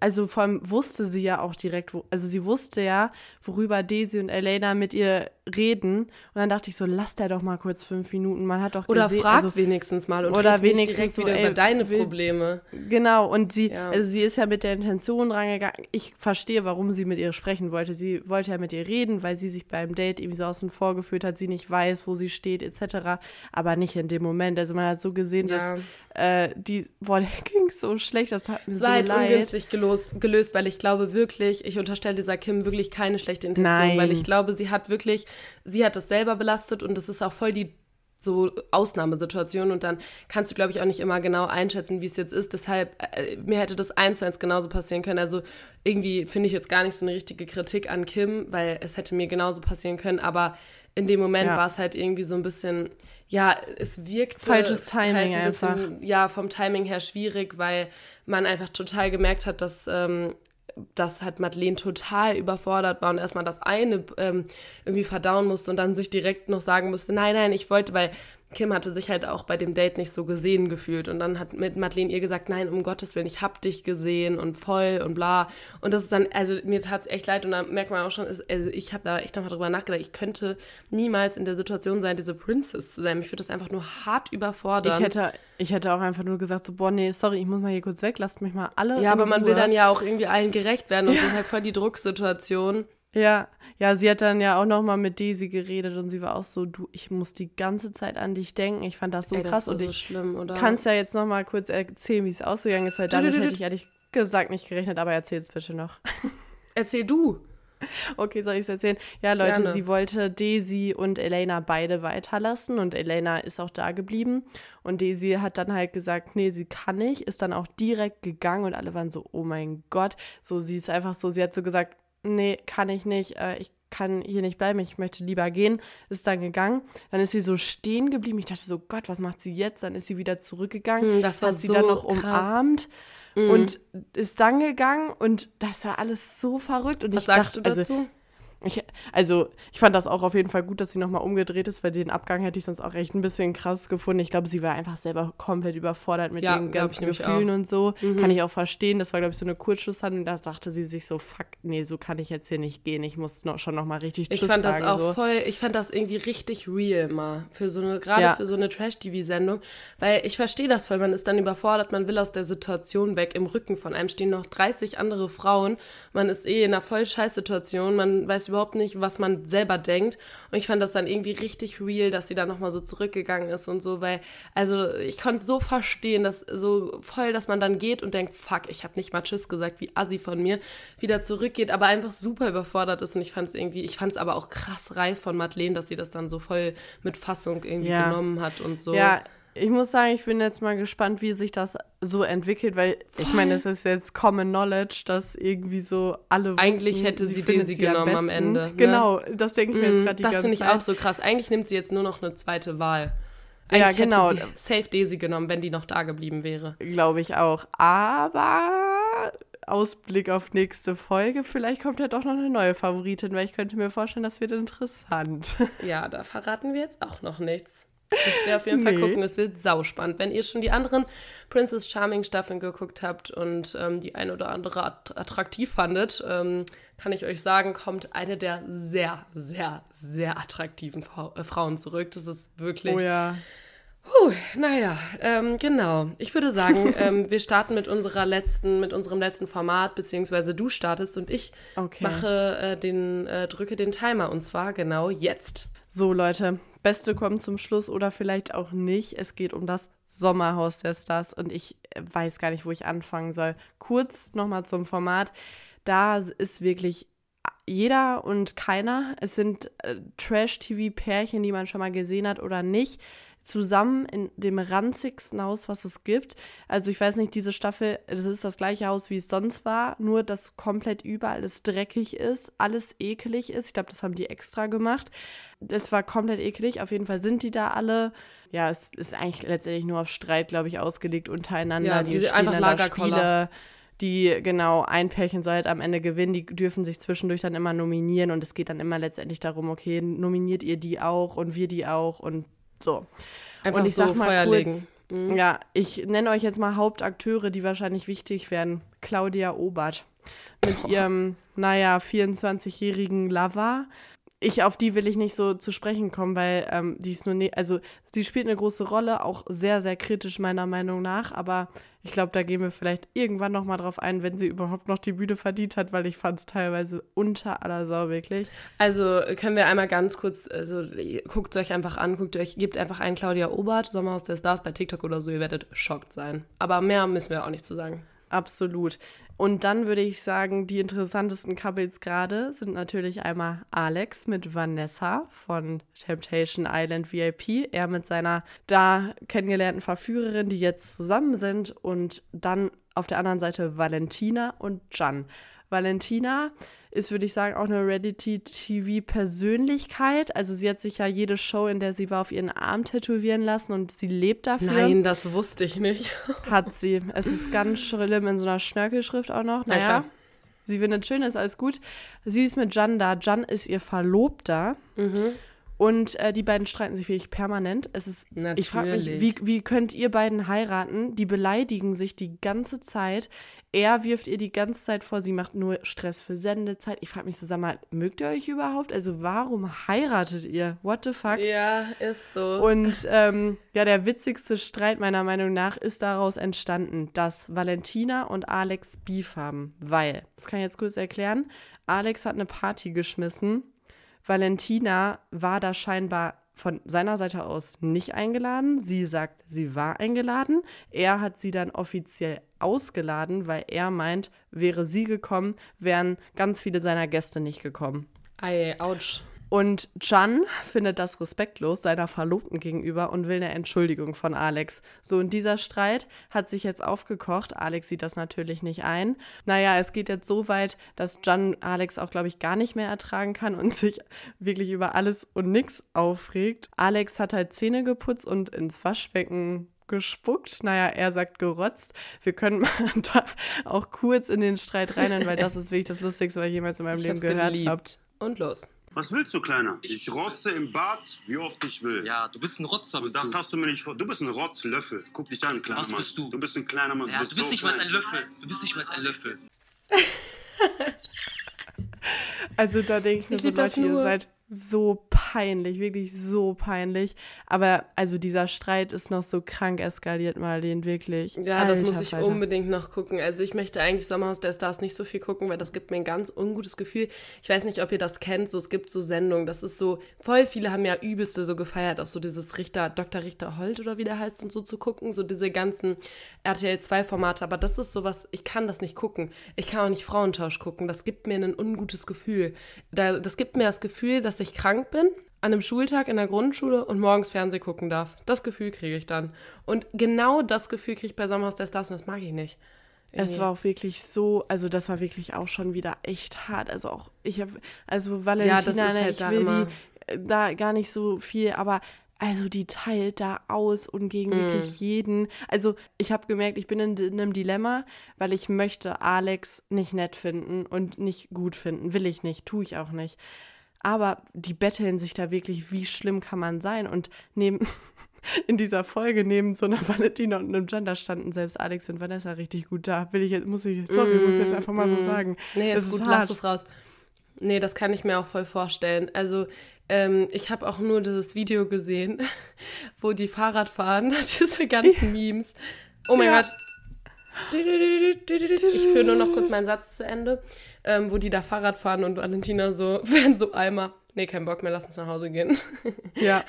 also vor allem wusste sie ja auch direkt, also sie wusste ja, worüber Daisy und Elena mit ihr reden. Und dann dachte ich so, lass der doch mal kurz fünf Minuten. Man hat doch Oder gesehen, frag also, wenigstens mal und oder wenigstens direkt so, wieder ey, über deine Probleme. Genau, und sie, ja. also sie ist ja mit der Intention rangegangen. Ich verstehe, warum sie mit ihr sprechen wollte. Sie wollte ja mit ihr reden, weil sie sich beim Date irgendwie so außen vor geführt hat, sie nicht weiß, wo sie steht, etc. Aber nicht in dem Moment. Also man hat so gesehen, ja. dass äh, die, boah, der ging so schlecht, das hat mir es so war halt leid. ungünstig gelöst, gelöst, weil ich glaube wirklich, ich unterstelle dieser Kim wirklich keine schlechte Intention, Nein. weil ich glaube, sie hat wirklich, sie hat das selber belastet und das ist auch voll die so Ausnahmesituation und dann kannst du, glaube ich, auch nicht immer genau einschätzen, wie es jetzt ist. Deshalb, äh, mir hätte das eins zu eins genauso passieren können. Also irgendwie finde ich jetzt gar nicht so eine richtige Kritik an Kim, weil es hätte mir genauso passieren können, aber in dem Moment ja. war es halt irgendwie so ein bisschen, ja, es wirkt falsches Timing halt ein bisschen, einfach. Ja, vom Timing her schwierig, weil man einfach total gemerkt hat, dass ähm, dass halt Madeleine total überfordert war und erstmal das eine ähm, irgendwie verdauen musste und dann sich direkt noch sagen musste, nein, nein, ich wollte, weil Kim hatte sich halt auch bei dem Date nicht so gesehen gefühlt. Und dann hat mit Madeleine ihr gesagt, nein, um Gottes Willen, ich hab dich gesehen und voll und bla. Und das ist dann, also mir tat es echt leid und da merkt man auch schon, also ich habe da echt nochmal drüber nachgedacht, ich könnte niemals in der Situation sein, diese Princess zu sein. Mich würde das einfach nur hart überfordern. Ich hätte, ich hätte auch einfach nur gesagt, so, boah, nee, sorry, ich muss mal hier kurz weg, lasst mich mal alle. Ja, aber man Ruhe. will dann ja auch irgendwie allen gerecht werden und ja. so halt voll die Drucksituation. Ja, Ja, sie hat dann ja auch noch mal mit Daisy geredet und sie war auch so, du, ich muss die ganze Zeit an dich denken. Ich fand das so Ey, krass das und so ich schlimm, kannst ja jetzt noch mal kurz erzählen, wie es ausgegangen ist, weil damit hätte ich ehrlich gesagt nicht gerechnet, aber erzähl es bitte noch. Erzähl du. Okay, soll ich es erzählen? Ja, Leute, Gerne. sie wollte Daisy und Elena beide weiterlassen und Elena ist auch da geblieben. Und Daisy hat dann halt gesagt, nee, sie kann nicht, ist dann auch direkt gegangen und alle waren so, oh mein Gott. So, sie ist einfach so, sie hat so gesagt, nee, kann ich nicht, äh, ich kann hier nicht bleiben, ich möchte lieber gehen, ist dann gegangen. Dann ist sie so stehen geblieben. Ich dachte so, Gott, was macht sie jetzt? Dann ist sie wieder zurückgegangen. Hm, das war hat sie so dann noch krass. umarmt mhm. und ist dann gegangen und das war alles so verrückt. Und was ich sagst dachte, du dazu? Also, ich, also, ich fand das auch auf jeden Fall gut, dass sie nochmal umgedreht ist, weil den Abgang hätte ich sonst auch echt ein bisschen krass gefunden. Ich glaube, sie war einfach selber komplett überfordert mit ja, ihren ganzen Gefühlen und so. Mhm. Kann ich auch verstehen. Das war, glaube ich, so eine Kurzschlusshandlung. Da dachte sie sich so, fuck, nee, so kann ich jetzt hier nicht gehen. Ich muss noch, schon nochmal richtig Ich fand sagen, das auch so. voll, ich fand das irgendwie richtig real mal. Für so eine, gerade ja. für so eine Trash-TV-Sendung. Weil ich verstehe das voll. Man ist dann überfordert, man will aus der Situation weg. Im Rücken von einem stehen noch 30 andere Frauen. Man ist eh in einer voll scheiß Situation. Man weiß überhaupt nicht, was man selber denkt. Und ich fand das dann irgendwie richtig real, dass sie da nochmal so zurückgegangen ist und so, weil, also ich konnte so verstehen, dass so voll, dass man dann geht und denkt, fuck, ich habe nicht mal Tschüss gesagt, wie assi von mir, wieder zurückgeht, aber einfach super überfordert ist. Und ich fand es irgendwie, ich fand es aber auch krass reif von Madeleine, dass sie das dann so voll mit Fassung irgendwie ja. genommen hat und so. Ja, ich muss sagen, ich bin jetzt mal gespannt, wie sich das so entwickelt, weil Voll. ich meine, es ist jetzt Common Knowledge, dass irgendwie so alle wussten, Eigentlich hätte sie, sie Daisy sie genommen am, am Ende. Ne? Genau, das denke ich mir jetzt gerade die Das finde ich Zeit. auch so krass. Eigentlich nimmt sie jetzt nur noch eine zweite Wahl. Eigentlich ja, genau. hätte sie safe Daisy genommen, wenn die noch da geblieben wäre. Glaube ich auch. Aber Ausblick auf nächste Folge, vielleicht kommt ja doch noch eine neue Favoritin, weil ich könnte mir vorstellen, das wird interessant. Ja, da verraten wir jetzt auch noch nichts. Müsst ihr auf jeden nee. Fall gucken, es wird sauspannend. Wenn ihr schon die anderen Princess Charming Staffeln geguckt habt und ähm, die ein oder andere attraktiv fandet, ähm, kann ich euch sagen, kommt eine der sehr, sehr, sehr attraktiven Fra äh, Frauen zurück. Das ist wirklich. Oh ja. Puh, naja, ähm, genau. Ich würde sagen, ähm, wir starten mit unserer letzten, mit unserem letzten Format, beziehungsweise du startest und ich okay. mache äh, den, äh, drücke den Timer und zwar genau jetzt. So, Leute, Beste kommt zum Schluss oder vielleicht auch nicht. Es geht um das Sommerhaus der Stars und ich weiß gar nicht, wo ich anfangen soll. Kurz nochmal zum Format. Da ist wirklich jeder und keiner. Es sind äh, Trash-TV-Pärchen, die man schon mal gesehen hat oder nicht zusammen in dem ranzigsten Haus, was es gibt. Also ich weiß nicht, diese Staffel, es ist das gleiche Haus, wie es sonst war, nur dass komplett überall es dreckig ist, alles ekelig ist. Ich glaube, das haben die extra gemacht. Es war komplett eklig. Auf jeden Fall sind die da alle. Ja, es ist eigentlich letztendlich nur auf Streit, glaube ich, ausgelegt untereinander. Ja, die diese einfach da Spiele die genau ein Pärchen soll halt am Ende gewinnen, die dürfen sich zwischendurch dann immer nominieren und es geht dann immer letztendlich darum, okay, nominiert ihr die auch und wir die auch und so. Einfach und ich so sag mal Feuer kurz. Mhm. ja, ich nenne euch jetzt mal Hauptakteure, die wahrscheinlich wichtig werden. Claudia Obert mit Oh. ihrem, naja, 24-jährigen Lover. Ich, auf die will ich nicht so zu sprechen kommen, weil ähm, die ist nur, ne also sie spielt eine große Rolle, auch sehr, sehr kritisch meiner Meinung nach, aber ich glaube, da gehen wir vielleicht irgendwann nochmal drauf ein, wenn sie überhaupt noch die Bühne verdient hat, weil ich fand es teilweise unter aller Sau wirklich. Also können wir einmal ganz kurz, also guckt es euch einfach an, guckt euch, gebt einfach ein Claudia Obert, Sommerhaus der Stars bei TikTok oder so, ihr werdet schockt sein. Aber mehr müssen wir auch nicht zu sagen. Absolut. Und dann würde ich sagen, die interessantesten Couples gerade sind natürlich einmal Alex mit Vanessa von Temptation Island VIP. Er mit seiner da kennengelernten Verführerin, die jetzt zusammen sind. Und dann auf der anderen Seite Valentina und Jan. Valentina ist, würde ich sagen, auch eine Reality-TV-Persönlichkeit. Also sie hat sich ja jede Show, in der sie war, auf ihren Arm tätowieren lassen und sie lebt dafür. Nein, das wusste ich nicht. Hat sie. Es ist ganz schlimm in so einer Schnörkelschrift auch noch. Naja, klar. sie findet schön, ist alles gut. Sie ist mit Jan da. Jan ist ihr Verlobter. Mhm. Und äh, die beiden streiten sich wirklich permanent. Es ist, ich frage mich, wie, Natürlich. wie könnt ihr beiden heiraten? Die beleidigen sich die ganze Zeit. Er wirft ihr die ganze Zeit vor, sie macht nur Stress für Sendezeit. Ich frage mich mal, mögt ihr euch überhaupt? Also warum heiratet ihr? What the fuck? Ja, ist so. Und ähm, ja, der witzigste Streit meiner Meinung nach ist daraus entstanden, dass Valentina und Alex Beef haben. Weil, das kann ich jetzt kurz erklären, Alex hat eine Party geschmissen. Valentina war da scheinbar von seiner Seite aus nicht eingeladen. Sie sagt, sie war eingeladen. Er hat sie dann offiziell ausgeladen, weil er meint, wäre sie gekommen, wären ganz viele seiner Gäste nicht gekommen. Ei, ouch. Und Chan findet das respektlos seiner Verlobten gegenüber und will eine Entschuldigung von Alex. So, und dieser Streit hat sich jetzt aufgekocht. Alex sieht das natürlich nicht ein. Naja, es geht jetzt so weit, dass Chan Alex auch, glaube ich, gar nicht mehr ertragen kann und sich wirklich über alles und nichts aufregt. Alex hat halt Zähne geputzt und ins Waschbecken gespuckt. Naja, er sagt gerotzt. Wir können mal da auch kurz in den Streit rein, weil das ist wirklich das Lustigste, was ich jemals in meinem Ich Leben gehört habe. Und los. Was willst du, Kleiner? Ich rotze im Bad, wie oft ich will. Ja, du bist ein Rotzer, bist das du. hast du mir nicht vor. Du bist ein Rotzlöffel. Guck dich an, kleiner Was Mann. bist du? Du bist ein kleiner Mann. Ja, du bist so nicht mal klein. ein Löffel. Du bist nicht mal ein Löffel. Also da denke ich mir Ich so, Leute, ihr seid so peinlich, wirklich so peinlich. Aber also dieser Streit ist noch so krank eskaliert, Marlene, wirklich. Ja, das Alter muss ich Falter. unbedingt noch gucken. Also ich möchte eigentlich Sommerhaus der Stars nicht so viel gucken, weil das gibt mir ein ganz ungutes Gefühl. Ich weiß nicht, ob ihr das kennt, so es gibt so Sendungen, das ist so, voll viele haben ja übelste so gefeiert, auch so dieses Richter, Dr. Richter Holt oder wie der heißt und so zu gucken, so diese ganzen RTL 2 Formate, aber das ist sowas, ich kann das nicht gucken. Ich kann auch nicht Frauentausch gucken, das gibt mir ein ungutes Gefühl. Da, das gibt mir das Gefühl, dass ich krank bin an einem Schultag in der Grundschule und morgens Fernsehen gucken darf. Das Gefühl kriege ich dann. Und genau das Gefühl kriege ich bei Sommerhaus der Stars und das mag ich nicht. Es Irgendwie. war auch wirklich so, also das war wirklich auch schon wieder echt hart. Also auch, ich habe, also Ja, Valentina, das ist ne, halt ich da will immer- die äh, da gar nicht so viel, aber also die teilt da aus und gegen Mm. wirklich jeden. Also ich habe gemerkt, ich bin in, in einem Dilemma, weil ich möchte Alex nicht nett finden und nicht gut finden. Will ich nicht, tue ich auch nicht. Aber die betteln sich da wirklich, wie schlimm kann man sein? Und neben, in dieser Folge neben so einer Valentina und einem Gender standen selbst Alex und Vanessa richtig gut da. Will ich jetzt, muss ich, sorry, muss ich jetzt einfach mal so sagen. Mm. Nee, Das ist gut, ist lass es raus. Nee, das kann ich mir auch voll vorstellen. Also, ähm, ich habe auch nur dieses Video gesehen, wo die Fahrrad fahren, diese ganzen Memes. Oh mein Ja. Gott. Ich führe nur noch kurz meinen Satz zu Ende, ähm, wo die da Fahrrad fahren und Valentina so, werden so Eimer. Nee, kein Bock mehr, lass uns nach Hause gehen. Ja.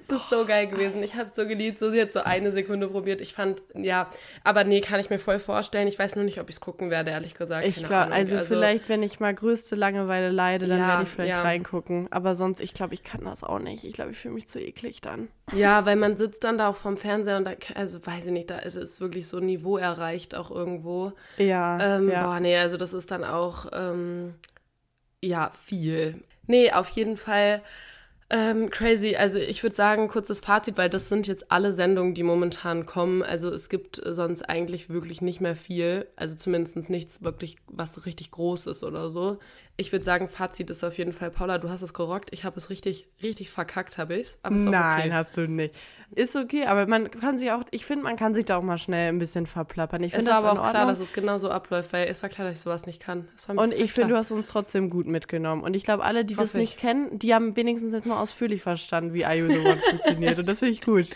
Es ist so geil gewesen. Ich habe es so geliebt. So, sie hat so eine Sekunde probiert. Ich fand, ja, aber nee, kann ich mir voll vorstellen. Ich weiß nur nicht, ob ich es gucken werde, ehrlich gesagt. Ich glaube, Ahnung. also, vielleicht, wenn ich mal größte Langeweile leide, dann Ja, werde ich vielleicht ja. reingucken. Aber sonst, ich glaube, ich kann das auch nicht. Ich glaube, ich fühle mich zu eklig dann. Ja, weil man sitzt dann da auch vorm Fernseher und da, also weiß ich nicht, da ist es wirklich so ein Niveau erreicht auch irgendwo. Ja, Ähm, ja. Boah, nee, also das ist dann auch, ähm, ja, viel. Nee, auf jeden Fall ähm, crazy. Also ich würde sagen, kurzes Fazit, weil das sind jetzt alle Sendungen, die momentan kommen. Also es gibt äh, sonst eigentlich wirklich nicht mehr viel. Also zumindest nichts wirklich, was richtig groß ist oder so. Ich würde sagen, Fazit ist auf jeden Fall, Paula, du hast es gerockt. Ich habe es richtig, richtig verkackt, habe ich es. Nein, okay. hast du nicht. Ist okay, aber man kann sich auch, ich finde, man kann sich da auch mal schnell ein bisschen verplappern. Ich Es finde war das aber auch klar, Ordnung. dass es genau so abläuft, weil es war klar, dass ich sowas nicht kann. Und ich finde, du klar. hast uns trotzdem gut mitgenommen. Und ich glaube, alle, die das Hoffe nicht ich. kennen, die haben wenigstens jetzt mal ausführlich verstanden, wie You The One funktioniert. Und das finde ich gut.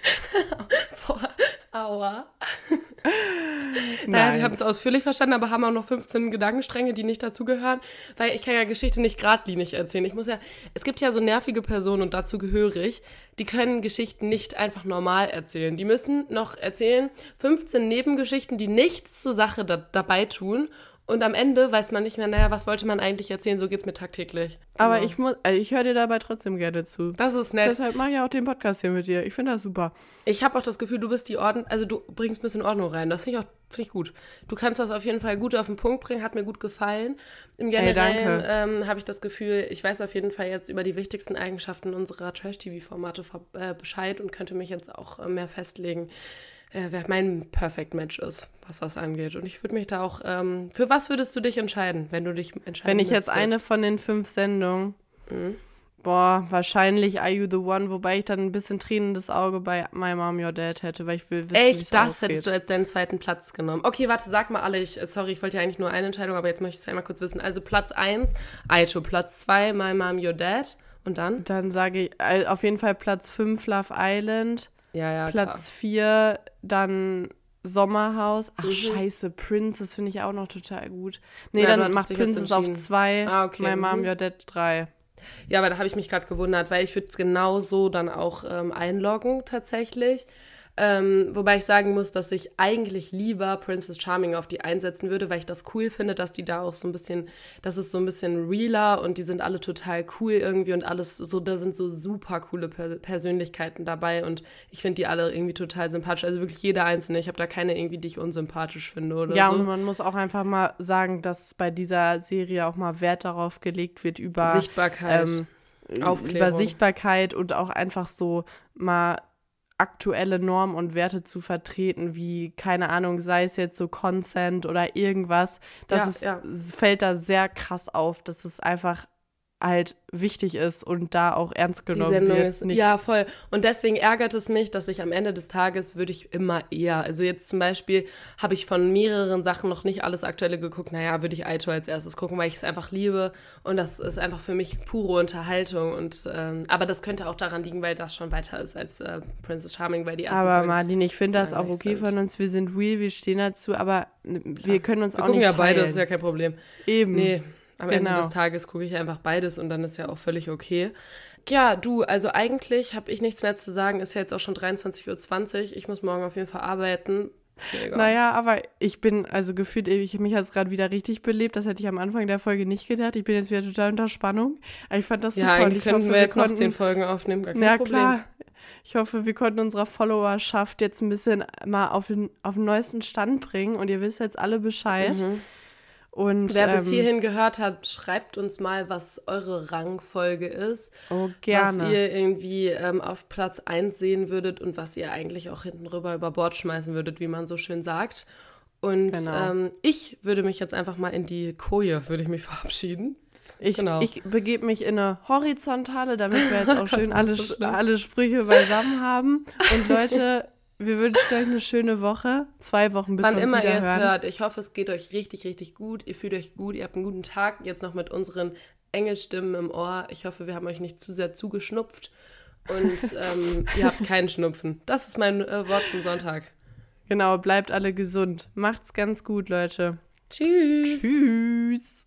Boah, aua. Naja, Nein. wir haben es ausführlich verstanden, aber haben auch noch 15 Gedankenstränge, die nicht dazugehören, weil ich kann ja Geschichte nicht geradlinig erzählen. Ich muss ja, es gibt ja so nervige Personen und dazu gehöre ich, die können Geschichten nicht einfach normal erzählen. Die müssen noch erzählen 15 Nebengeschichten, die nichts zur Sache da, dabei tun. Und am Ende weiß man nicht mehr, naja, was wollte man eigentlich erzählen? So geht's mir tagtäglich. Aber Genau. ich muss, also ich höre dir dabei trotzdem gerne zu. Das ist nett. Deshalb mache ich auch den Podcast hier mit dir. Ich finde das super. Ich habe auch das Gefühl, du bist die Ordnung, also du bringst ein bisschen Ordnung rein. Das finde ich auch finde ich gut. Du kannst das auf jeden Fall gut auf den Punkt bringen, hat mir gut gefallen. Im Hey, Generellen danke. ähm, habe ich das Gefühl, ich weiß auf jeden Fall jetzt über die wichtigsten Eigenschaften unserer Trash-TV-Formate äh, Bescheid und könnte mich jetzt auch äh, mehr festlegen, äh, wer mein Perfect Match ist, was das angeht. Und ich würde mich da auch, ähm, für was würdest du dich entscheiden, wenn du dich entscheiden Wenn ich jetzt müsstest? eine von den fünf Sendungen, Mhm. boah, wahrscheinlich Are You The One, wobei ich dann ein bisschen tränendes Auge bei My Mom, Your Dad hätte, weil ich will wissen, Echt, das ausgeht. hättest du als deinen zweiten Platz genommen. Okay, warte, sag mal alle. Ich, äh, sorry, ich wollte ja eigentlich nur eine Entscheidung, aber jetzt möchte ich es einmal kurz wissen. Also Platz 1, Aito. Platz 2, My Mom, Your Dad. Und dann? Dann sage ich äh, auf jeden Fall Platz 5 Love Island. Ja, ja, Platz 4 dann Sommerhaus. Ach, mhm. scheiße, Princess finde ich auch noch total gut. Nee, ja, dann macht Princess auf zwei. Ah, okay. My Mom, mhm. Your Dad drei. Ja, aber da habe ich mich gerade gewundert, weil ich würde es genau so dann auch ähm, einloggen tatsächlich. Ähm, wobei ich sagen muss, dass ich eigentlich lieber Princess Charming auf die einsetzen würde, weil ich das cool finde, dass die da auch so ein bisschen, das ist so ein bisschen realer und die sind alle total cool irgendwie und alles so, da sind so super coole per Persönlichkeiten dabei und ich finde die alle irgendwie total sympathisch. Also wirklich jeder einzelne. Ich habe da keine irgendwie, die ich unsympathisch finde oder ja, so. Ja, und man muss auch einfach mal sagen, dass bei dieser Serie auch mal Wert darauf gelegt wird über Sichtbarkeit. Ähm, Aufklärung. über Sichtbarkeit und auch einfach so mal aktuelle Normen und Werte zu vertreten, wie, keine Ahnung, sei es jetzt so Consent oder irgendwas. Das ja, ist, ja. fällt da sehr krass auf. Das ist einfach halt wichtig ist und da auch ernst genommen wird. Ist, ja, voll. Und deswegen ärgert es mich, dass ich am Ende des Tages würde ich immer eher, also jetzt zum Beispiel habe ich von mehreren Sachen noch nicht alles Aktuelle geguckt. Naja, würde ich Aito als erstes gucken, weil ich es einfach liebe und das ist einfach für mich pure Unterhaltung. Und ähm, aber das könnte auch daran liegen, weil das schon weiter ist als äh, Princess Charming, weil die erste Aber Folgen Martin, ich finde das auch okay sind. von uns. Wir sind real, wir stehen dazu, aber wir können uns wir auch nicht Wir gucken ja beides, ist ja kein Problem. Eben. Nee. Am genau. Ende des Tages gucke ich einfach beides und dann ist ja auch völlig okay. Ja, du, also eigentlich habe ich nichts mehr zu sagen. Ist ja jetzt auch schon 23.20 Uhr. Ich muss morgen auf jeden Fall arbeiten. Egal. Naja, aber ich bin, also gefühlt, ich mich jetzt gerade wieder richtig belebt. Das hätte ich am Anfang der Folge nicht gedacht. Ich bin jetzt wieder total unter Spannung. Ich fand das ja, super. Ja, eigentlich könnten hoffe, wir jetzt wir noch zehn Folgen aufnehmen. Gar kein ja, Problem. klar. Ich hoffe, wir konnten unserer Followerschaft jetzt ein bisschen mal auf den, auf den neuesten Stand bringen. Und ihr wisst jetzt alle Bescheid. Mhm. Und, Wer ähm, bis hierhin gehört hat, schreibt uns mal, was eure Rangfolge ist. Oh, gerne. Was ihr irgendwie ähm, auf Platz 1 sehen würdet und was ihr eigentlich auch hinten rüber über Bord schmeißen würdet, wie man so schön sagt. Und genau. ähm, ich würde mich jetzt einfach mal in die Koje, würde ich mich verabschieden. Ich, genau. ich begebe mich in eine Horizontale, damit wir jetzt auch schön alle, so alle Sprüche beisammen haben. Und Leute, wir wünschen euch eine schöne Woche. Zwei Wochen bis Wann immer ihr es hört. Ich hoffe, es geht euch richtig, richtig gut. Ihr fühlt euch gut. Ihr habt einen guten Tag. Jetzt noch mit unseren Engelstimmen im Ohr. Ich hoffe, wir haben euch nicht zu sehr zugeschnupft. Und ähm, ihr habt keinen Schnupfen. Das ist mein äh, Wort zum Sonntag. Genau, bleibt alle gesund. Macht's ganz gut, Leute. Tschüss. Tschüss.